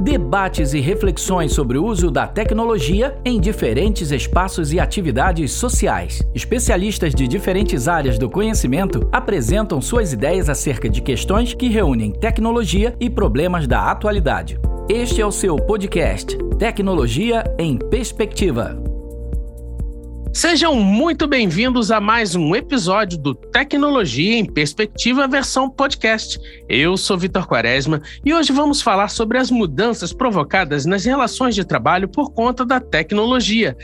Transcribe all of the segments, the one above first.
Debates e reflexões sobre o uso da tecnologia em diferentes espaços e atividades sociais. Especialistas de diferentes áreas do conhecimento apresentam suas ideias acerca de questões que reúnem tecnologia e problemas da atualidade. Este é o seu podcast Tecnologia em Perspectiva. Sejam muito bem-vindos a mais um episódio do Tecnologia em Perspectiva versão podcast. Eu sou Vitor Quaresma e hoje vamos falar sobre as mudanças provocadas nas relações de trabalho por conta da tecnologia.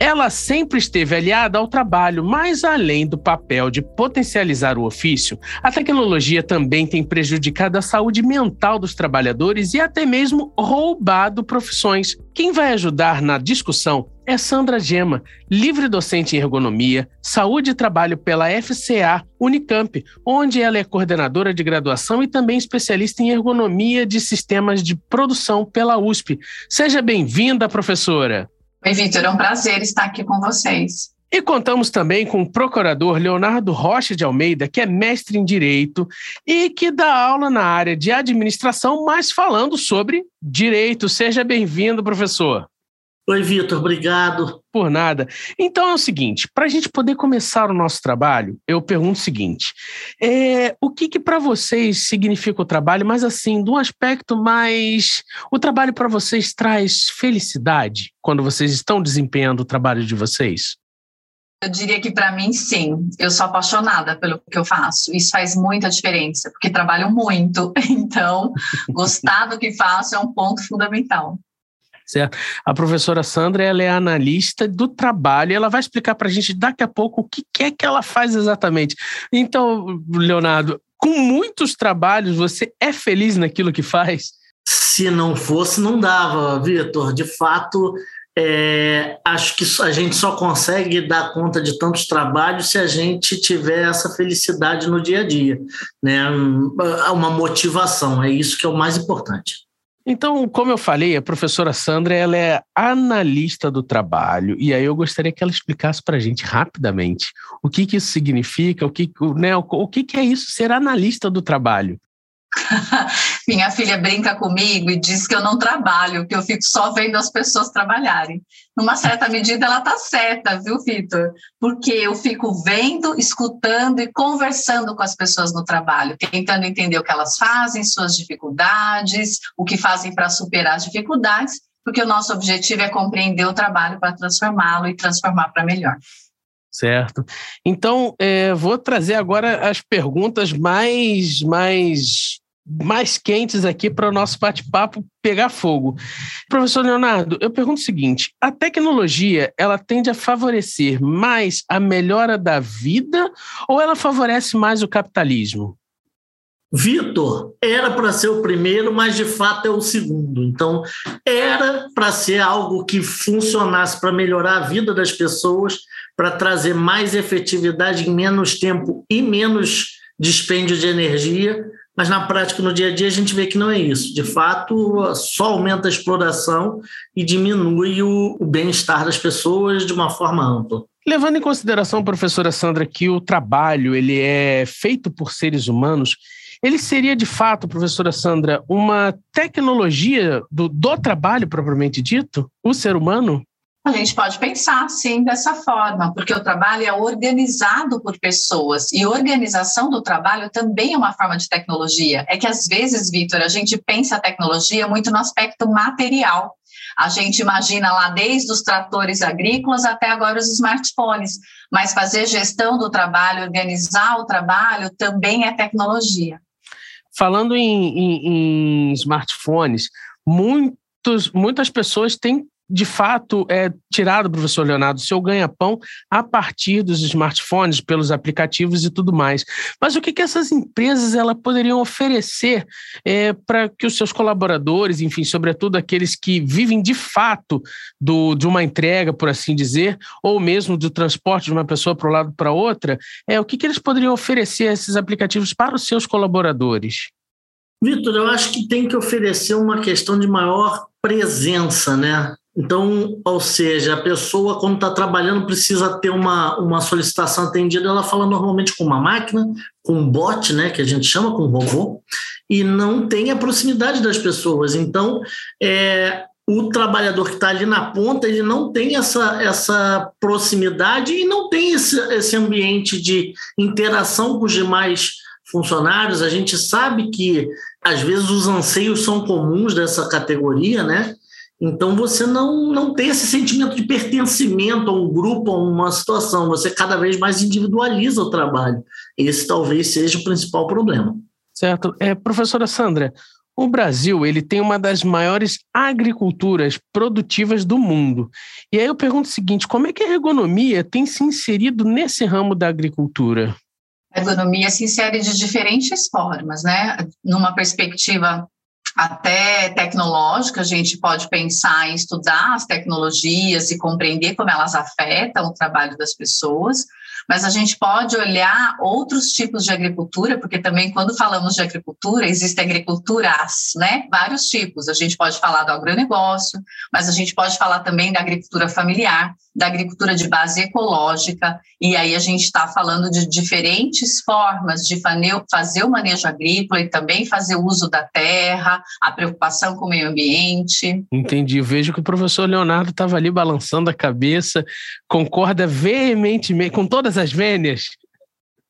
Ela sempre esteve aliada ao trabalho, mas além do papel de potencializar o ofício, a tecnologia também tem prejudicado a saúde mental dos trabalhadores e até mesmo roubado profissões. Quem vai ajudar na discussão é Sandra Gema, livre docente em ergonomia, saúde e trabalho pela FCA Unicamp, onde ela é coordenadora de graduação e também especialista em ergonomia de sistemas de produção pela USP. Seja bem-vinda, professora. Oi, Vitor, é um prazer estar aqui com vocês. E contamos também com o procurador Leonardo Rocha de Almeida, que é mestre em Direito e que dá aula na área de administração, mas falando sobre direito. Seja bem-vindo, professor. Oi, Vitor, obrigado. Por nada. Então é o seguinte: para a gente poder começar o nosso trabalho, eu pergunto o seguinte: é, o que, que para vocês significa o trabalho, mas assim, de um aspecto mais. O trabalho para vocês traz felicidade quando vocês estão desempenhando o trabalho de vocês? Eu diria que para mim, sim. Eu sou apaixonada pelo que eu faço. Isso faz muita diferença, porque trabalho muito. Então, gostar do que faço é um ponto fundamental certo? A professora Sandra ela é analista do trabalho e ela vai explicar para a gente daqui a pouco o que é que ela faz exatamente. Então, Leonardo, com muitos trabalhos, você é feliz naquilo que faz? Se não fosse, não dava, Vitor. De fato, é, acho que a gente só consegue dar conta de tantos trabalhos se a gente tiver essa felicidade no dia a dia, né? Uma motivação, é isso que é o mais importante. Então, como eu falei, a professora Sandra ela é analista do trabalho e aí eu gostaria que ela explicasse para a gente rapidamente o que, que isso significa, o que, né, o, o que, que é isso ser analista do trabalho. Minha filha brinca comigo e diz que eu não trabalho, que eu fico só vendo as pessoas trabalharem. Numa certa medida, ela está certa, viu, Vitor? Porque eu fico vendo, escutando e conversando com as pessoas no trabalho, tentando entender o que elas fazem, suas dificuldades, o que fazem para superar as dificuldades, porque o nosso objetivo é compreender o trabalho para transformá-lo e transformar para melhor. Certo. Então, é, vou trazer agora as perguntas mais, mais mais quentes aqui para o nosso bate-papo pegar fogo. Professor Leonardo, eu pergunto o seguinte: a tecnologia ela tende a favorecer mais a melhora da vida ou ela favorece mais o capitalismo? Vitor, era para ser o primeiro, mas de fato é o segundo. Então, era para ser algo que funcionasse para melhorar a vida das pessoas, para trazer mais efetividade em menos tempo e menos dispêndio de energia, mas na prática, no dia a dia, a gente vê que não é isso. De fato, só aumenta a exploração e diminui o, o bem-estar das pessoas de uma forma ampla. Levando em consideração, professora Sandra, que o trabalho ele é feito por seres humanos, ele seria de fato, professora Sandra, uma tecnologia do, do trabalho propriamente dito? O ser humano? A gente pode pensar, sim, dessa forma, porque o trabalho é organizado por pessoas e organização do trabalho também é uma forma de tecnologia. É que às vezes, Vitor, a gente pensa a tecnologia muito no aspecto material. A gente imagina lá desde os tratores agrícolas até agora os smartphones, mas fazer gestão do trabalho, organizar o trabalho também é tecnologia. Falando em, em, em smartphones, muitos, muitas pessoas têm de fato é tirado, professor Leonardo, seu ganha-pão a partir dos smartphones, pelos aplicativos e tudo mais. Mas o que, que essas empresas ela poderiam oferecer é, para que os seus colaboradores, enfim, sobretudo aqueles que vivem de fato do, de uma entrega, por assim dizer, ou mesmo do transporte de uma pessoa para um lado para outra, é, o que, que eles poderiam oferecer esses aplicativos para os seus colaboradores? Vitor, eu acho que tem que oferecer uma questão de maior presença, né? Então, ou seja, a pessoa, quando está trabalhando, precisa ter uma, uma solicitação atendida, ela fala normalmente com uma máquina, com um bot, né, que a gente chama, com um robô, e não tem a proximidade das pessoas. Então, é, o trabalhador que está ali na ponta, ele não tem essa, essa proximidade e não tem esse, esse ambiente de interação com os demais funcionários. A gente sabe que, às vezes, os anseios são comuns dessa categoria, né? Então, você não, não tem esse sentimento de pertencimento a um grupo, a uma situação. Você cada vez mais individualiza o trabalho. Esse talvez seja o principal problema. Certo. É, professora Sandra, o Brasil ele tem uma das maiores agriculturas produtivas do mundo. E aí eu pergunto o seguinte: como é que a ergonomia tem se inserido nesse ramo da agricultura? A ergonomia se insere de diferentes formas, né? Numa perspectiva até tecnológica, a gente pode pensar em estudar as tecnologias e compreender como elas afetam o trabalho das pessoas, mas a gente pode olhar outros tipos de agricultura, porque também quando falamos de agricultura, existem agriculturas, né? Vários tipos. A gente pode falar do agronegócio, mas a gente pode falar também da agricultura familiar, da agricultura de base ecológica, e aí a gente está falando de diferentes formas de fazer o manejo agrícola e também fazer o uso da terra, a preocupação com o meio ambiente. Entendi. Vejo que o professor Leonardo estava ali balançando a cabeça, concorda veementemente com todas as vênias.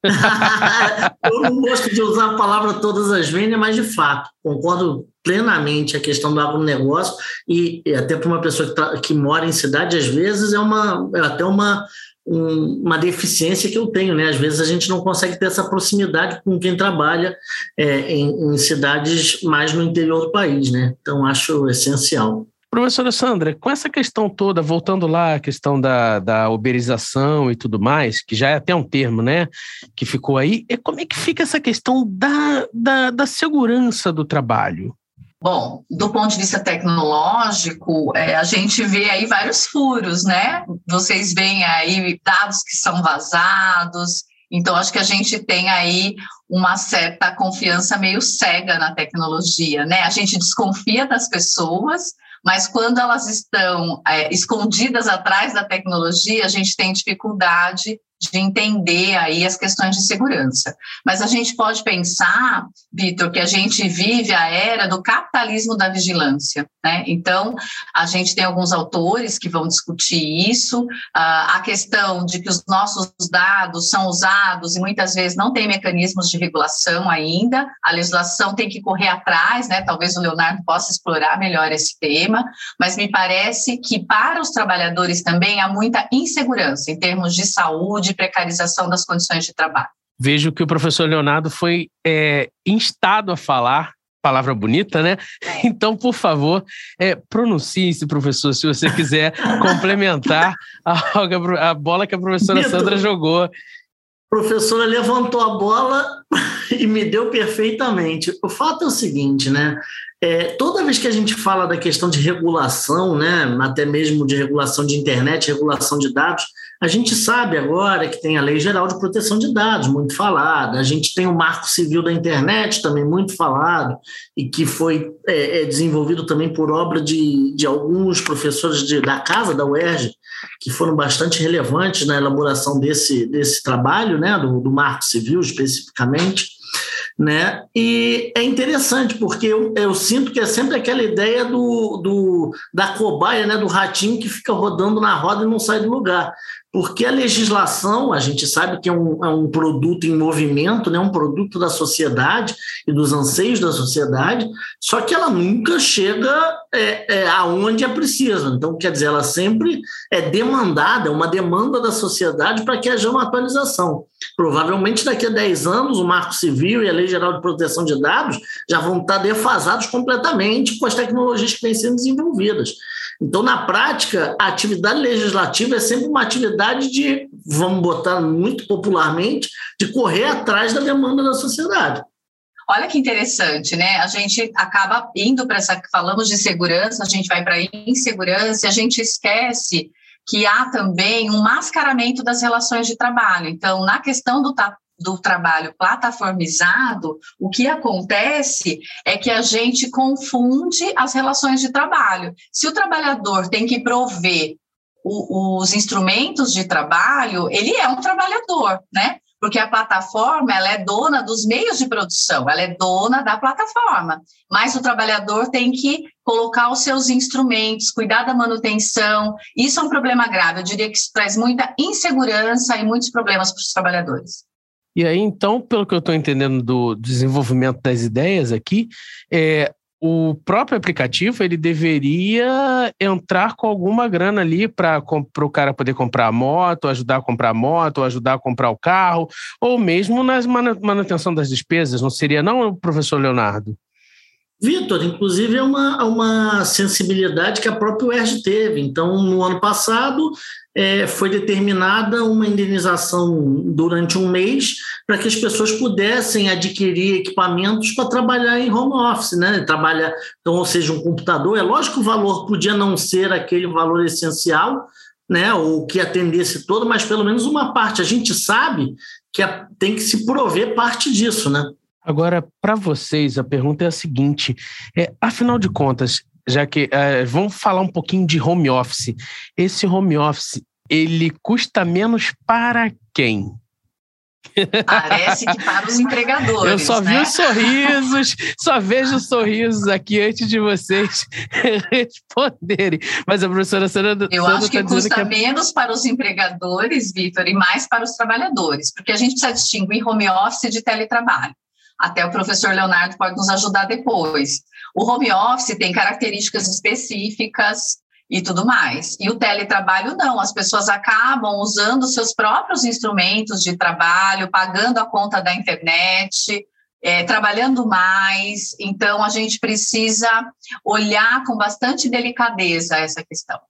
eu não gosto de usar a palavra todas as vênias, mas de fato, concordo plenamente a questão do agronegócio e, e até para uma pessoa que, que, mora em cidade, às vezes é, uma, é até uma, um, uma deficiência que eu tenho, né? Às vezes a gente não consegue ter essa proximidade com quem trabalha é, em, em cidades mais no interior do país, né? Então acho essencial. Professora Sandra, com essa questão toda, voltando lá à questão da, da uberização e tudo mais, que já é até um termo, né, que ficou aí, e como é que fica essa questão da, da, da segurança do trabalho? Bom, do ponto de vista tecnológico, é, a gente vê aí vários furos, né? Vocês veem aí dados que são vazados, então acho que a gente tem aí uma certa confiança meio cega na tecnologia, né? A gente desconfia das pessoas, mas quando elas estão é, escondidas atrás da tecnologia, a gente tem dificuldade de entender aí as questões de segurança. Mas a gente pode pensar, Vitor, que a gente vive a era do capitalismo da vigilância. Né? Então, a gente tem alguns autores que vão discutir isso, a questão de que os nossos dados são usados e muitas vezes não tem mecanismos de regulação ainda, a legislação tem que correr atrás, né? talvez o Leonardo possa explorar melhor esse tema, mas me parece que para os trabalhadores também há muita insegurança em termos de saúde, de precarização das condições de trabalho. Vejo que o professor Leonardo foi é, instado a falar, palavra bonita, né? É. Então, por favor, é, pronuncie-se, professor, se você quiser complementar a, a, bola que a professora Sandra jogou. Professora levantou a bola e me deu perfeitamente. O fato é o seguinte, né? É, toda vez que a gente fala da questão de regulação, né, até mesmo de regulação de internet, regulação de dados, a gente sabe agora que tem a Lei Geral de Proteção de Dados, muito falada, a gente tem o Marco Civil da Internet, também muito falado, e que foi é, é desenvolvido também por obra de, de alguns professores de, da casa da UERJ, que foram bastante relevantes na elaboração desse, desse trabalho, né, do, do Marco Civil especificamente né? E é interessante porque eu, eu, sinto que é sempre aquela ideia do, do da cobaia, né? Do ratinho que fica rodando na roda e não sai do lugar porque a legislação, a gente sabe que é um, é um, produto em movimento, né? um produto da sociedade e dos anseios da sociedade, só que ela nunca chega é, é, aonde é preciso. Então, quer dizer, ela sempre é demandada, é uma demanda da sociedade para que haja uma atualização. Provavelmente daqui a 10 anos, o Marco Civil e a Lei Geral de Proteção de Dados já vão estar defasados completamente com as tecnologias que vêm sendo desenvolvidas. Então, na prática, a atividade legislativa é sempre uma atividade de, vamos botar muito popularmente, de correr atrás da demanda da sociedade. Olha que interessante, né? A gente acaba indo para essa. Falamos de segurança, a gente vai para insegurança, a gente esquece que há também um mascaramento das relações de trabalho. Então, na questão do do trabalho plataformizado, o que acontece é que a gente confunde as relações de trabalho. Se o trabalhador tem que prover o, os instrumentos de trabalho, ele é um trabalhador, né? porque a plataforma ela é dona dos meios de produção, ela é dona da plataforma, mas o trabalhador tem que colocar os seus instrumentos, cuidar da manutenção. Isso é um problema grave. Eu diria que isso traz muita insegurança e muitos problemas para os trabalhadores. E aí, então, pelo que eu estou entendendo do desenvolvimento das ideias aqui, é, o próprio aplicativo ele deveria entrar com alguma grana ali para o cara poder comprar a moto, ajudar a comprar a moto, ajudar a comprar o carro, ou mesmo na manutenção das despesas, não seria não, professor Leonardo? Vitor, inclusive é uma, uma sensibilidade que a própria UERJ teve. Então, no ano passado, é, foi determinada uma indenização durante um mês para que as pessoas pudessem adquirir equipamentos para trabalhar em home office, né? Trabalhar, então, ou seja, um computador. É lógico que o valor podia não ser aquele valor essencial, né? Ou que atendesse todo, mas pelo menos uma parte. A gente sabe que tem que se prover parte disso, né? Agora, para vocês, a pergunta é a seguinte: é, afinal de contas, já que é, vamos falar um pouquinho de home office. Esse home office ele custa menos para quem? Parece que para os empregadores. Eu só né? vi os sorrisos, só vejo sorrisos aqui antes de vocês responderem. Mas a professora Sandra. Eu Sandra acho que tá custa que... menos para os empregadores, Vitor, e mais para os trabalhadores, porque a gente precisa distinguir home office de teletrabalho. Até o professor Leonardo pode nos ajudar depois. O home office tem características específicas e tudo mais. E o teletrabalho não, as pessoas acabam usando seus próprios instrumentos de trabalho, pagando a conta da internet, é, trabalhando mais. Então, a gente precisa olhar com bastante delicadeza essa questão.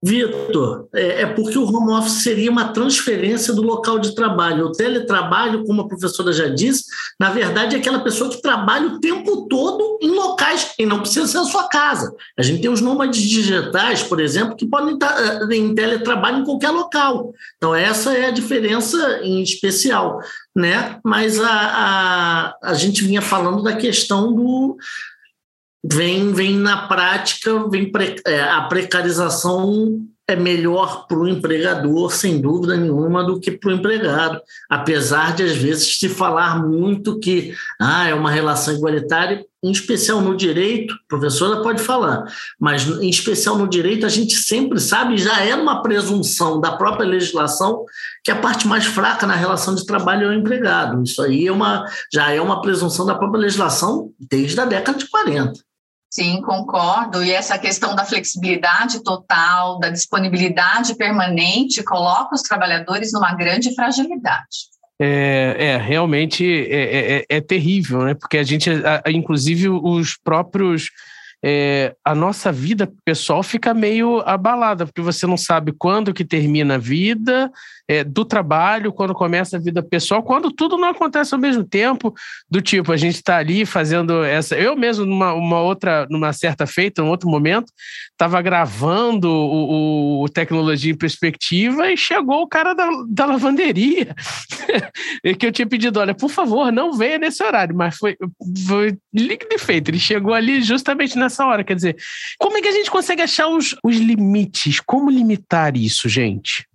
Vitor, é, é, porque o home office seria uma transferência do local de trabalho. O teletrabalho, como a professora já disse, na verdade é aquela pessoa que trabalha o tempo todo em locais e não precisa ser a sua casa. A gente tem os nômades digitais, por exemplo, que podem estar eh, em teletrabalho em qualquer local. Então, essa é a diferença em especial. Né? Mas a, a, a gente vinha falando da questão do, vem, vem na prática, vem pre, é, a precarização é melhor para o empregador, sem dúvida nenhuma, do que para o empregado. Apesar de, às vezes, se falar muito que ah, é uma relação igualitária, em especial no direito, a professora pode falar, mas em especial no direito, a gente sempre sabe, já é uma presunção da própria legislação, que a parte mais fraca na relação de trabalho é o empregado. Isso aí é uma, já é uma presunção da própria legislação desde a década de 40. Sim, concordo. E essa questão da flexibilidade total, da disponibilidade permanente, coloca os trabalhadores numa grande fragilidade. É, é realmente é, é, é, terrível, né? Porque a gente, inclusive, os próprios é, a nossa vida pessoal fica meio abalada, porque você não sabe quando que termina a vida é, do trabalho, quando começa a vida pessoal, quando tudo não acontece ao mesmo tempo, do tipo, a gente está ali fazendo essa. Eu mesmo, numa uma outra, numa certa feita, num outro momento, estava gravando o, o, Tecnologia em Perspectiva e chegou o cara da, da lavanderia, que eu tinha pedido: olha, por favor, não venha nesse horário, mas foi, foi link de feito, ele chegou ali justamente nessa hora. Quer dizer, como é que a gente consegue achar os, os limites? Como limitar isso, gente?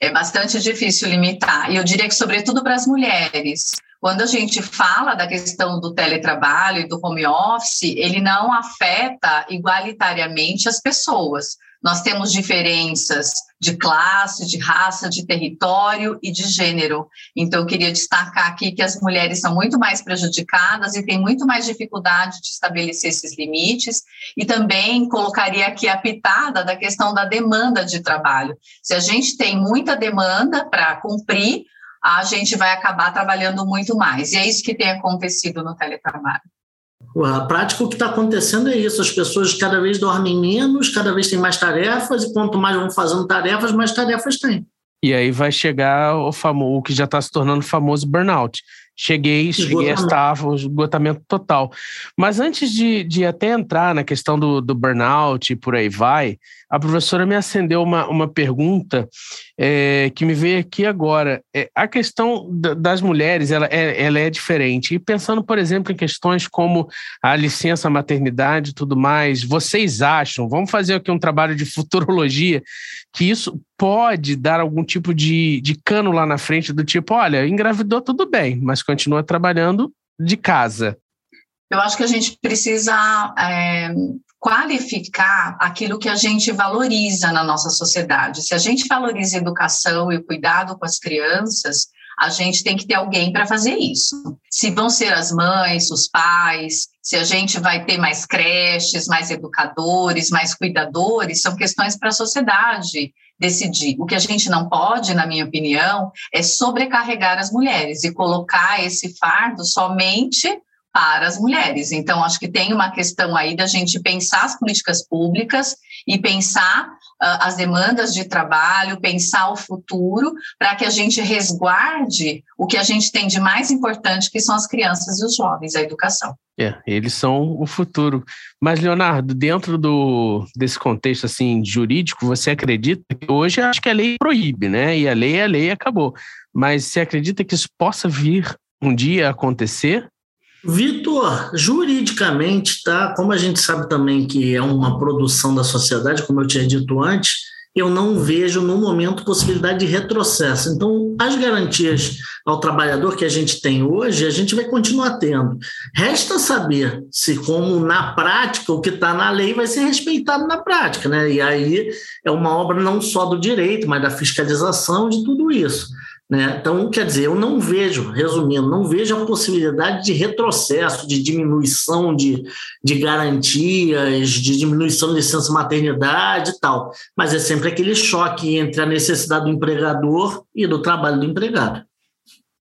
É bastante difícil limitar. E eu diria que, sobretudo para as mulheres, quando a gente fala da questão do teletrabalho e do home office, ele não afeta igualitariamente as pessoas. Nós temos diferenças de classe, de raça, de território e de gênero. Então, eu queria destacar aqui que as mulheres são muito mais prejudicadas e têm muito mais dificuldade de estabelecer esses limites, e também colocaria aqui a pitada da questão da demanda de trabalho. Se a gente tem muita demanda para cumprir, a gente vai acabar trabalhando muito mais. E é isso que tem acontecido no teletrabalho. A prática, o que está acontecendo é isso: as pessoas cada vez dormem menos, cada vez têm mais tarefas, e quanto mais vão fazendo tarefas, mais tarefas têm. E aí vai chegar o, famoso, o que já está se tornando famoso burnout. Cheguei, cheguei a estar esgotamento total. Mas antes de, de até entrar na questão do, do burnout e por aí vai, a professora me acendeu uma, uma pergunta é, que me veio aqui agora. É, a questão das mulheres ela é, ela é diferente. E pensando, por exemplo, em questões como a licença maternidade e tudo mais, vocês acham, vamos fazer aqui um trabalho de futurologia, que isso pode dar algum tipo de, de cano lá na frente, do tipo, olha, engravidou tudo bem, mas continua trabalhando de casa? Eu acho que a gente precisa é, qualificar aquilo que a gente valoriza na nossa sociedade. Se a gente valoriza a educação e o cuidado com as crianças, a gente tem que ter alguém para fazer isso. Se vão ser as mães, os pais, se a gente vai ter mais creches, mais educadores, mais cuidadores, são questões para a sociedade decidir. O que a gente não pode, na minha opinião, é sobrecarregar as mulheres e colocar esse fardo somente para as mulheres. Então, acho que tem uma questão aí da gente pensar as políticas públicas e pensar uh, as demandas de trabalho, pensar o futuro, para que a gente resguarde o que a gente tem de mais importante, que são as crianças e os jovens, a educação. É, eles são o futuro. Mas, Leonardo, dentro do, desse contexto assim jurídico, você acredita que hoje acho que a lei proíbe, né? E a lei é a lei acabou. Mas você acredita que isso possa vir um dia acontecer? Vitor, juridicamente, tá? Como a gente sabe também que é uma produção da sociedade, como eu tinha dito antes, eu não vejo no momento possibilidade de retrocesso. Então, as garantias ao trabalhador que a gente tem hoje, a gente vai continuar tendo. Resta saber se, como na prática, o que está na lei vai ser respeitado na prática, né? E aí é uma obra não só do direito, mas da fiscalização de tudo isso. Né? Então, quer dizer, eu não vejo, resumindo, não vejo a possibilidade de retrocesso, de diminuição de, de garantias, de diminuição de licença maternidade e tal. Mas é sempre aquele choque entre a necessidade do empregador e do trabalho do empregado.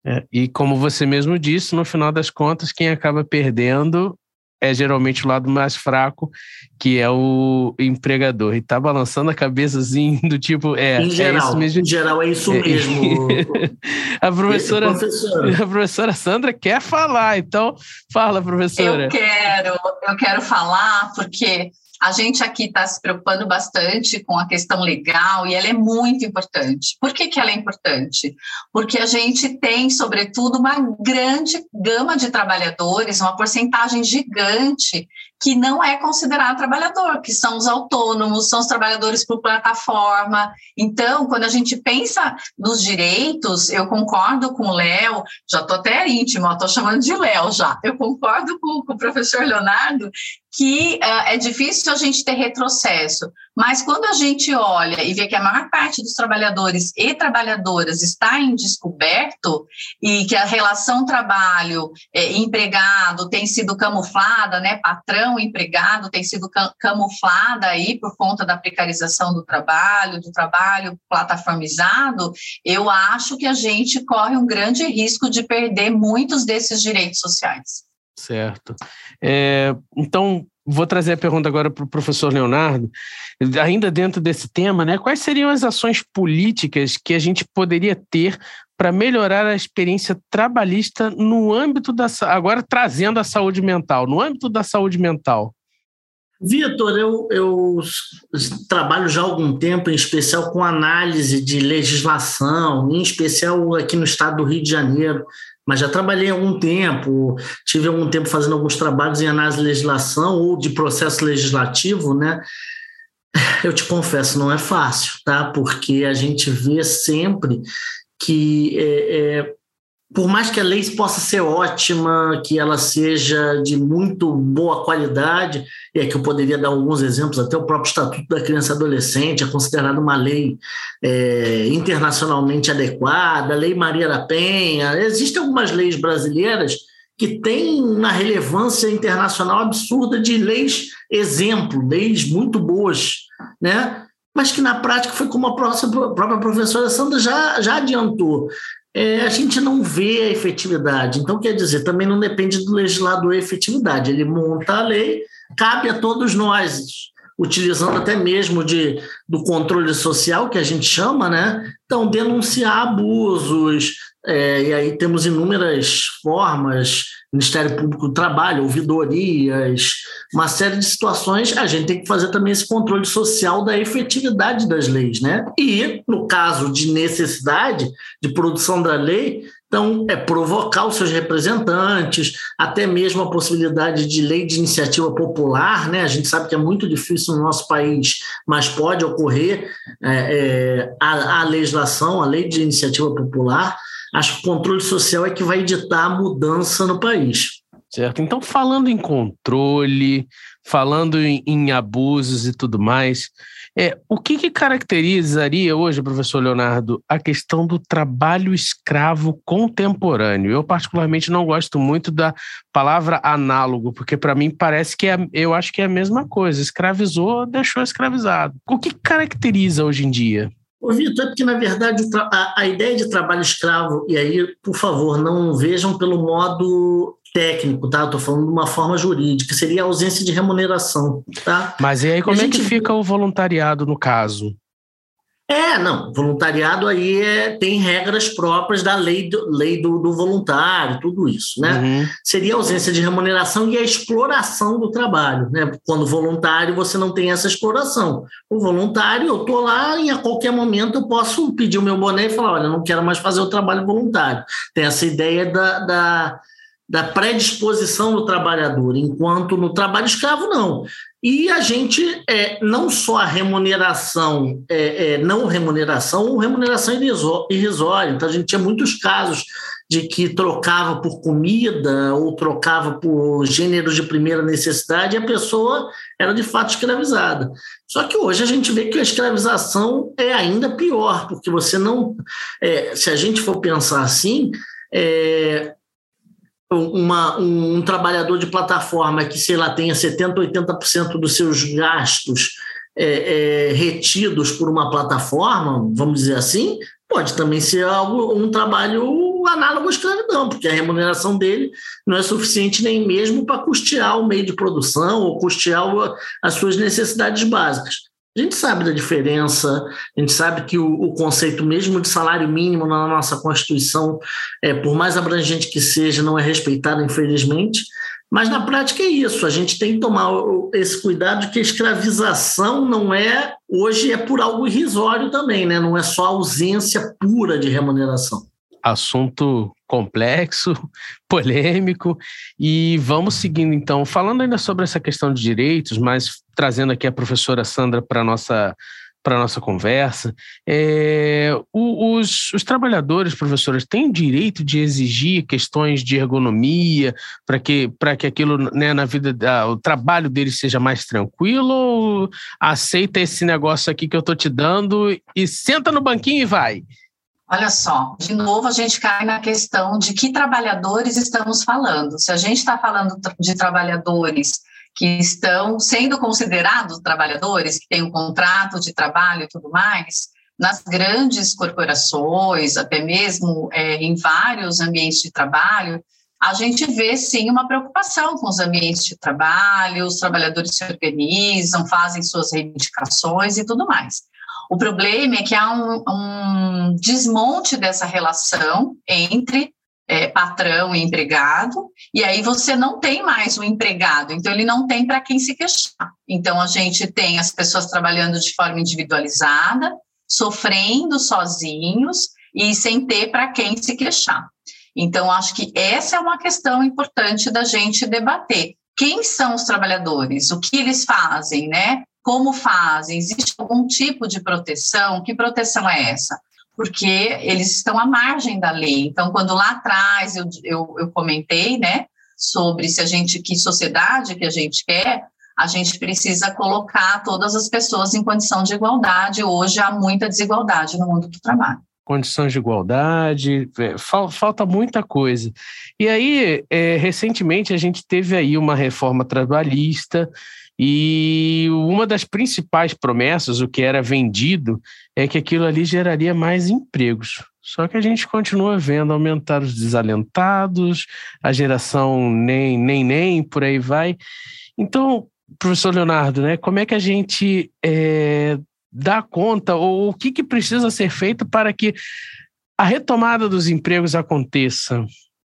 É, e como você mesmo disse, no final das contas, quem acaba perdendo é geralmente o lado mais fraco, que é o empregador. E tá balançando a cabeça assim, do tipo, é, em geral, é isso mesmo. Em geral, é isso mesmo. a, professora, professora, a professora Sandra quer falar, então fala, professora. Eu quero, eu quero falar porque a gente aqui está se preocupando bastante com a questão legal e ela é muito importante. Por que, que ela é importante? Porque a gente tem, sobretudo, uma grande gama de trabalhadores, uma porcentagem gigante que não é considerado trabalhador, que são os autônomos, são os trabalhadores por plataforma. Então, quando a gente pensa nos direitos, eu concordo com o Léo, já estou até íntimo, estou chamando de Léo já, eu concordo com, com o professor Leonardo que uh, é difícil a gente ter retrocesso, mas quando a gente olha e vê que a maior parte dos trabalhadores e trabalhadoras está em descoberto e que a relação trabalho-empregado tem sido camuflada, né, patrão-empregado tem sido camuflada aí por conta da precarização do trabalho, do trabalho plataformizado, eu acho que a gente corre um grande risco de perder muitos desses direitos sociais. Certo. É, então, vou trazer a pergunta agora para o professor Leonardo. Ainda dentro desse tema, né, quais seriam as ações políticas que a gente poderia ter para melhorar a experiência trabalhista no âmbito da agora trazendo a saúde mental, no âmbito da saúde mental? Vitor, eu, eu trabalho já há algum tempo, em especial com análise de legislação, em especial aqui no estado do Rio de Janeiro mas já trabalhei algum tempo, tive algum tempo fazendo alguns trabalhos em análise de legislação ou de processo legislativo, né? Eu te confesso, não é fácil, tá? Porque a gente vê sempre que é, é, por mais que a lei possa ser ótima, que ela seja de muito boa qualidade, e aqui eu poderia dar alguns exemplos, até o próprio Estatuto da Criança e Adolescente é considerado uma lei é, internacionalmente adequada, a Lei Maria da Penha, existem algumas leis brasileiras que têm uma relevância internacional absurda de leis exemplo, leis muito boas, né? mas que na prática foi como a própria professora Sandra já, já adiantou é, a gente não vê a efetividade. Então, quer dizer, também não depende do legislador a efetividade. Ele monta a lei, cabe a todos nós, utilizando até mesmo de, do controle social, que a gente chama, né? Então, denunciar abusos, é, e aí temos inúmeras formas, Ministério Público do Trabalho, ouvidorias, uma série de situações, a gente tem que fazer também esse controle social da efetividade das leis, né? E, no caso de necessidade de produção da lei, Então, é provocar os seus representantes, até mesmo a possibilidade de lei de iniciativa popular, né? A gente sabe que é muito difícil no nosso país, mas pode ocorrer é, é, a, a legislação, a lei de iniciativa popular. Acho que o controle social é que vai editar a mudança no país. Certo. Então, falando em controle, falando em, em abusos e tudo mais, é, o que, que, caracterizaria hoje, professor Leonardo, a questão do trabalho escravo contemporâneo? Eu, particularmente, não gosto muito da palavra análogo, porque, para mim, parece que é, eu acho que é a mesma coisa. Escravizou, deixou escravizado. O que caracteriza hoje em dia? Ô, Vitor, é porque, na verdade, a, a, ideia de trabalho escravo, e aí, por favor, não vejam pelo modo técnico, tá? Estou falando de uma forma jurídica, seria a ausência de remuneração, tá? Mas e aí como é que fica o voluntariado no caso? É, não, voluntariado aí é, tem regras próprias da lei do, lei do, do voluntário, tudo isso, né? Uhum. Seria a ausência de remuneração e a exploração do trabalho, né? Quando voluntário você não tem essa exploração. O voluntário, eu estou lá e a qualquer momento eu posso pedir o meu boné e falar, olha, não quero mais fazer o trabalho voluntário. Tem essa ideia da, da da predisposição do trabalhador, enquanto no trabalho escravo não. E a gente, é, não só a remuneração, é, é, não remuneração, ou remuneração irrisória. Então, a gente tinha muitos casos de que trocava por comida ou trocava por gêneros de primeira necessidade e a pessoa era de fato escravizada. Só que hoje a gente vê que a escravização é ainda pior, porque você não. É, se a gente for pensar assim, é, uma, um, um, trabalhador de plataforma que, sei lá, tenha 70%, 80% dos seus gastos é, é, retidos por uma plataforma, vamos dizer assim, pode também ser algo, um trabalho análogo à escravidão, porque a remuneração dele não é suficiente nem mesmo para custear o meio de produção ou custear as suas necessidades básicas. A gente sabe da diferença, a gente sabe que o, o, conceito mesmo de salário mínimo na nossa Constituição, é, por mais abrangente que seja, não é respeitado, infelizmente. Mas na prática é isso, a gente tem que tomar esse cuidado que a escravização não é, hoje é por algo irrisório também, né? não é só ausência pura de remuneração assunto complexo, polêmico, e vamos seguindo então, falando ainda sobre essa questão de direitos, mas trazendo aqui a professora Sandra para nossa para nossa conversa, é, os, os, trabalhadores, professores, têm direito de exigir questões de ergonomia para que, que aquilo né, na vida, da, o trabalho deles seja mais tranquilo ou aceita esse negócio aqui que eu estou te dando e senta no banquinho e vai? Olha só, de novo a gente cai na questão de que trabalhadores estamos falando. Se a gente está falando de trabalhadores que estão sendo considerados trabalhadores, que têm um contrato de trabalho e tudo mais, nas grandes corporações, até mesmo é, em vários ambientes de trabalho, a gente vê sim uma preocupação com os ambientes de trabalho, os trabalhadores se organizam, fazem suas reivindicações e tudo mais. O problema é que há um, um desmonte dessa relação entre é, patrão e empregado, e aí você não tem mais o empregado, então ele não tem para quem se queixar. Então a gente tem as pessoas trabalhando de forma individualizada, sofrendo sozinhos e sem ter para quem se queixar. Então acho que essa é uma questão importante da gente debater. Quem são os trabalhadores? O que eles fazem, né? Como fazem? Existe algum tipo de proteção? Que proteção é essa? Porque eles estão à margem da lei. Então, quando lá atrás eu, eu, eu comentei, né, sobre se a gente, que sociedade que a gente quer, a gente precisa colocar todas as pessoas em condição de igualdade. Hoje há muita desigualdade no mundo do trabalho. Condições de igualdade, é, falta muita coisa. E aí, é, recentemente, a gente teve aí uma reforma trabalhista e uma das principais promessas, o que era vendido, é que aquilo ali geraria mais empregos. Só que a gente continua vendo aumentar os desalentados, a geração nem, nem, nem, por aí vai. Então, professor Leonardo, né, como é que a gente é, dá conta, ou o que, que precisa ser feito para que a retomada dos empregos aconteça?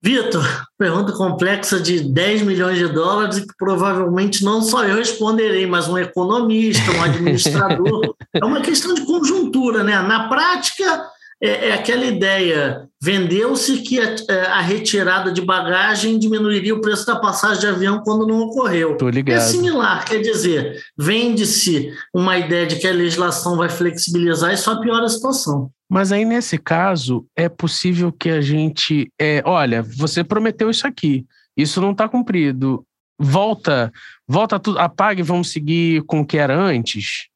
Vitor, pergunta complexa de 10 milhões de dólares e que provavelmente não só eu responderei, mas um economista, um administrador. é uma questão de conjuntura, né? Na prática, é, é aquela ideia: vendeu-se que a, é, a, retirada de bagagem diminuiria o preço da passagem de avião quando não ocorreu. É similar, quer dizer, vende-se uma ideia de que a legislação vai flexibilizar e só piora a situação. Mas aí, nesse caso, é possível que a gente. É, olha, você prometeu isso aqui, isso não está cumprido. Volta, volta tudo, apague, vamos seguir com o que era antes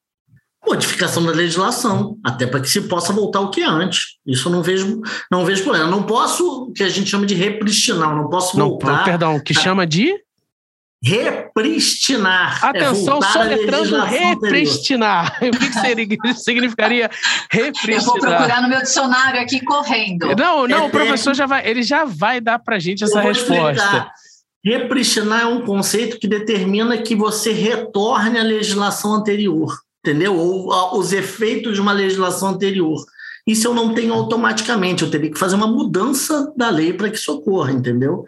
modificação da legislação, até para que se possa voltar o que é antes. Isso eu não vejo, não vejo problema. Não posso, o que a gente chama de repristinar, não posso não, voltar. Perdão, o que a... chama de repristinar. É Atenção, é soletrando repristinar. o que, que significaria repristinar? Eu vou procurar no meu dicionário aqui correndo. Não, não, é o professor já vai, ele já vai dar para gente essa resposta. Explicar. Repristinar é um conceito que determina que você retorne à legislação anterior entendeu? Ou os efeitos de uma legislação anterior. Isso eu não tenho automaticamente, eu teria que fazer uma mudança da lei para que isso ocorra, entendeu?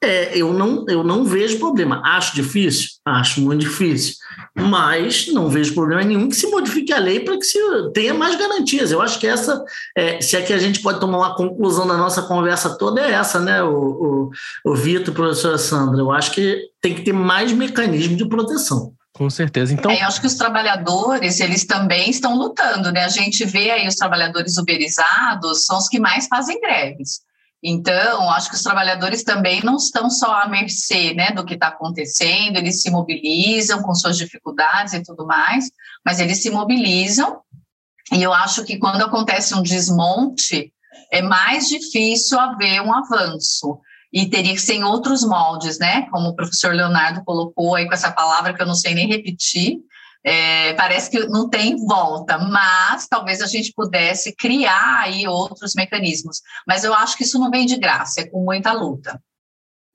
É, eu, não, eu não vejo problema. Acho difícil? Acho muito difícil. Mas não vejo problema nenhum que se modifique a lei para que se tenha mais garantias. Eu acho que essa, é, se é que a gente pode tomar uma conclusão da nossa conversa toda, é essa, né, o, o, o Vitor, professora Sandra? Eu acho que tem que ter mais mecanismo de proteção. Com certeza. Então, é, eu acho que os trabalhadores, eles também estão lutando, né? A gente vê aí os trabalhadores uberizados são os que mais fazem greves. Então, acho que os trabalhadores também não estão só à mercê né, do que está acontecendo, eles se mobilizam com suas dificuldades e tudo mais, mas eles se mobilizam, e eu acho que quando acontece um desmonte, é mais difícil haver um avanço e teria que ser em outros moldes, né? Como o professor Leonardo colocou aí com essa palavra que eu não sei nem repetir. É, parece que não tem volta, mas talvez a gente pudesse criar aí outros mecanismos. Mas eu acho que isso não vem de graça, é com muita luta.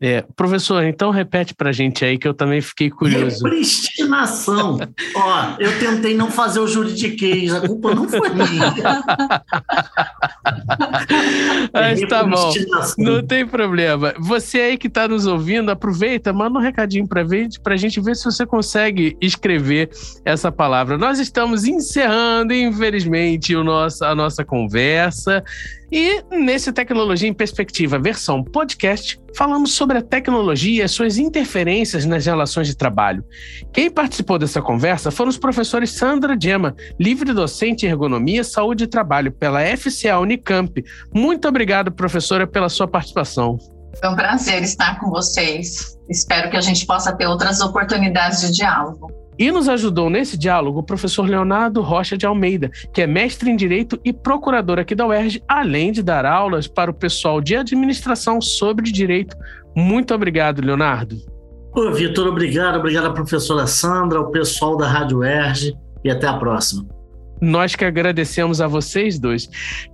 É, professor, então repete para a gente aí que eu também fiquei curioso. Repristinação. Ó, eu tentei não fazer o juridiquês, a culpa não foi minha. Mas é tá bom, não tem problema. Você aí que está nos ouvindo, aproveita, manda um recadinho para a gente ver se você consegue escrever essa palavra. Nós estamos encerrando, infelizmente, o nosso, a nossa conversa. E nesse Tecnologia em Perspectiva, versão podcast, falamos sobre a tecnologia e as suas interferências nas relações de trabalho. Quem participou dessa conversa foram os professores Sandra Gema, livre docente em ergonomia, saúde e trabalho pela FCA Unicamp. Muito obrigado, professora, pela sua participação. Foi um prazer estar com vocês. Espero que a gente possa ter outras oportunidades de diálogo. E nos ajudou nesse diálogo o professor Leonardo Rocha de Almeida, que é mestre em Direito e procurador aqui da UERJ, além de dar aulas para o pessoal de administração sobre direito. Muito obrigado, Leonardo. Ô, Vitor, obrigado. Obrigado à professora Sandra, ao pessoal da Rádio UERJ e até a próxima. Nós que agradecemos a vocês dois.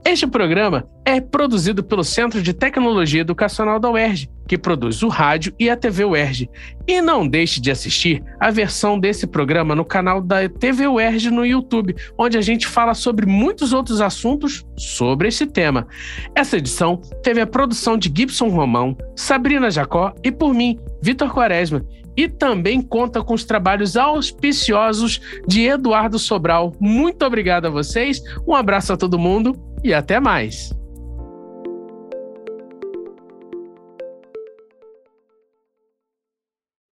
Este programa é produzido pelo Centro de Tecnologia Educacional da UERJ, que produz o rádio e a TV UERJ. E não deixe de assistir a versão desse programa no canal da TV UERJ no YouTube, onde a gente fala sobre muitos outros assuntos sobre esse tema. Essa edição teve a produção de Gibson Romão, Sabrina Jacó e por mim, Vitor Quaresma e também conta com os trabalhos auspiciosos de Eduardo Sobral. Muito obrigado a vocês, um abraço a todo mundo e até mais.